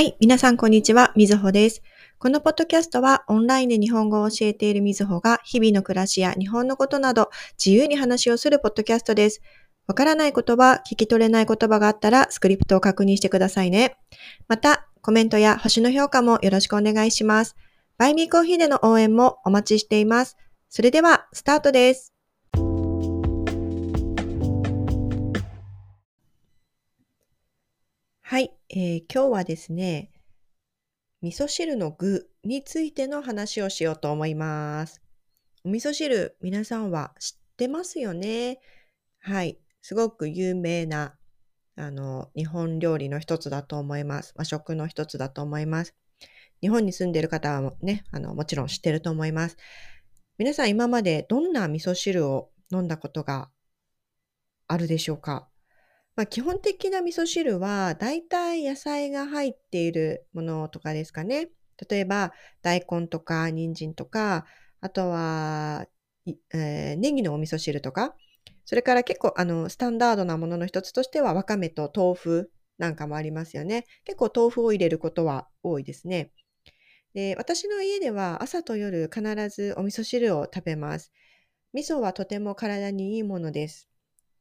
はい。皆さん、こんにちは。みずほです。このポッドキャストは、オンラインで日本語を教えているみずほが、日々の暮らしや日本のことなど、自由に話をするポッドキャストです。わからない言葉、聞き取れない言葉があったら、スクリプトを確認してくださいね。また、コメントや星の評価もよろしくお願いします。バイミーコーヒーでの応援もお待ちしています。それでは、スタートです。はい、えー、今日はですね、味噌汁の具についての話をしようと思います。お味噌汁、皆さんは知ってますよね？はい、すごく有名な、あの、日本料理の一つだと思います。和食の一つだと思います。日本に住んでいる方はね、あの、もちろん知ってると思います。皆さん今までどんな味噌汁を飲んだことがあるでしょうか？まあ、基本的な味噌汁は、だいたい野菜が入っているものとかですかね。例えば、大根とか人参とか、あとは、えー、ネギのお味噌汁とか、それから結構、あの、スタンダードなものの一つとしては、わかめと豆腐なんかもありますよね。結構豆腐を入れることは多いですね。で、私の家では朝と夜必ずお味噌汁を食べます。味噌はとても体にいいものです。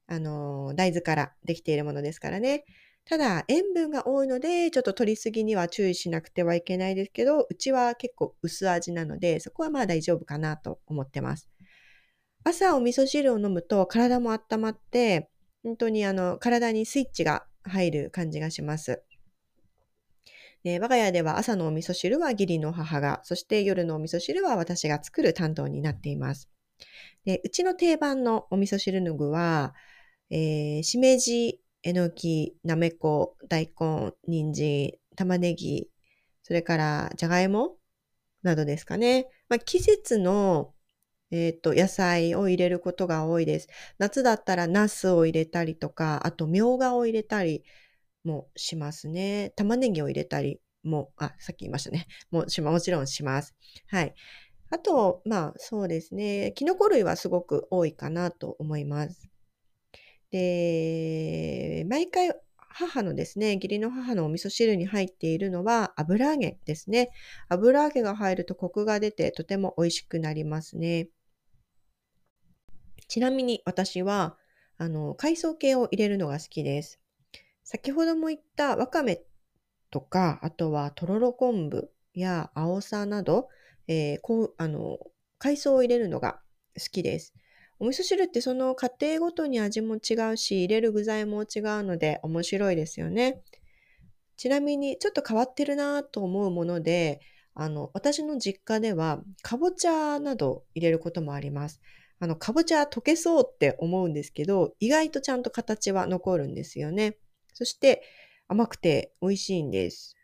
あの、大豆からできているものですからね。ただ、塩分が多いので、ちょっと取りすぎには注意しなくてはいけないですけど、うちは結構薄味なので、そこはまあ大丈夫かなと思ってます。朝お味噌汁を飲むと体も温まって、本当にあの、体にスイッチが入る感じがします。で我が家では朝のお味噌汁は義理の母が、そして夜のお味噌汁は私が作る担当になっています。でうちの定番のお味噌汁の具は、えー、しめじ、えのき、なめこ、大根、人参、玉ねぎ、それからじゃがいもなどですかね。まあ、季節の、え、ー、と、野菜を入れることが多いです。夏だったらナスを入れたりとか、あとみょうがを入れたりもしますね。玉ねぎを入れたりも、あ、さっき言いましたね。もしもちろんします。はい。あと、まあそうですね。キノコ類はすごく多いかなと思います。で、毎回母のですね、義理の母のお味噌汁に入っているのは油揚げですね。油揚げが入るとコクが出てとても美味しくなりますね。ちなみに私は、あの、海藻系を入れるのが好きです。先ほども言ったわかめとか、あとはとろろ昆布や青さなど、えー、こう、あの、海藻を入れるのが好きです。お味噌汁ってその家庭ごとに味も違うし、入れる具材も違うので面白いですよね。ちなみにちょっと変わってるなと思うもので、あの、私の実家では、かぼちゃなど入れることもあります。あの、かぼちゃ溶けそうって思うんですけど、意外とちゃんと形は残るんですよね。そして甘くて美味しいんです。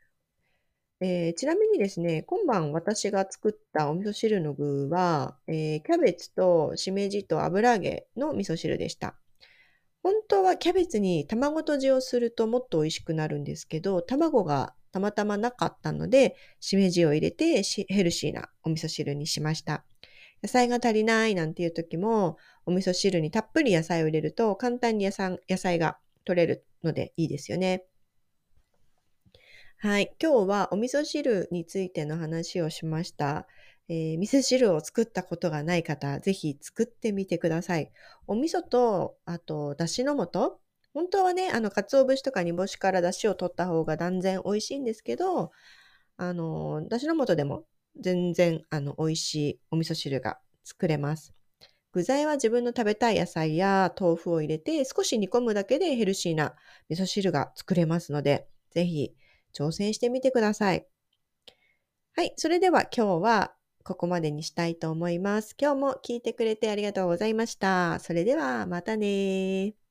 えー、ちなみにですね、今晩私が作ったお味噌汁の具は、えー、キャベツとしめじと油揚げの味噌汁でした。本当はキャベツに卵とじをするともっと美味しくなるんですけど、卵がたまたまなかったので、しめじを入れてヘルシーなお味噌汁にしました。野菜が足りないなんていう時も、お味噌汁にたっぷり野菜を入れると簡単に野菜野菜が取れるのでいいですよね。はい。今日はお味噌汁についての話をしました。えー、味噌汁を作ったことがない方、ぜひ作ってみてください。お味噌と、あと、だしの素本当はね、あの、鰹節とか煮干しからだしを取った方が断然美味しいんですけど、あの、だしの素でも全然、あの、美味しいお味噌汁が作れます。具材は自分の食べたい野菜や豆腐を入れて少し煮込むだけでヘルシーな味噌汁が作れますので、ぜひ挑戦してみてください。はい。それでは今日はここまでにしたいと思います。今日も聞いてくれてありがとうございました。それではまたね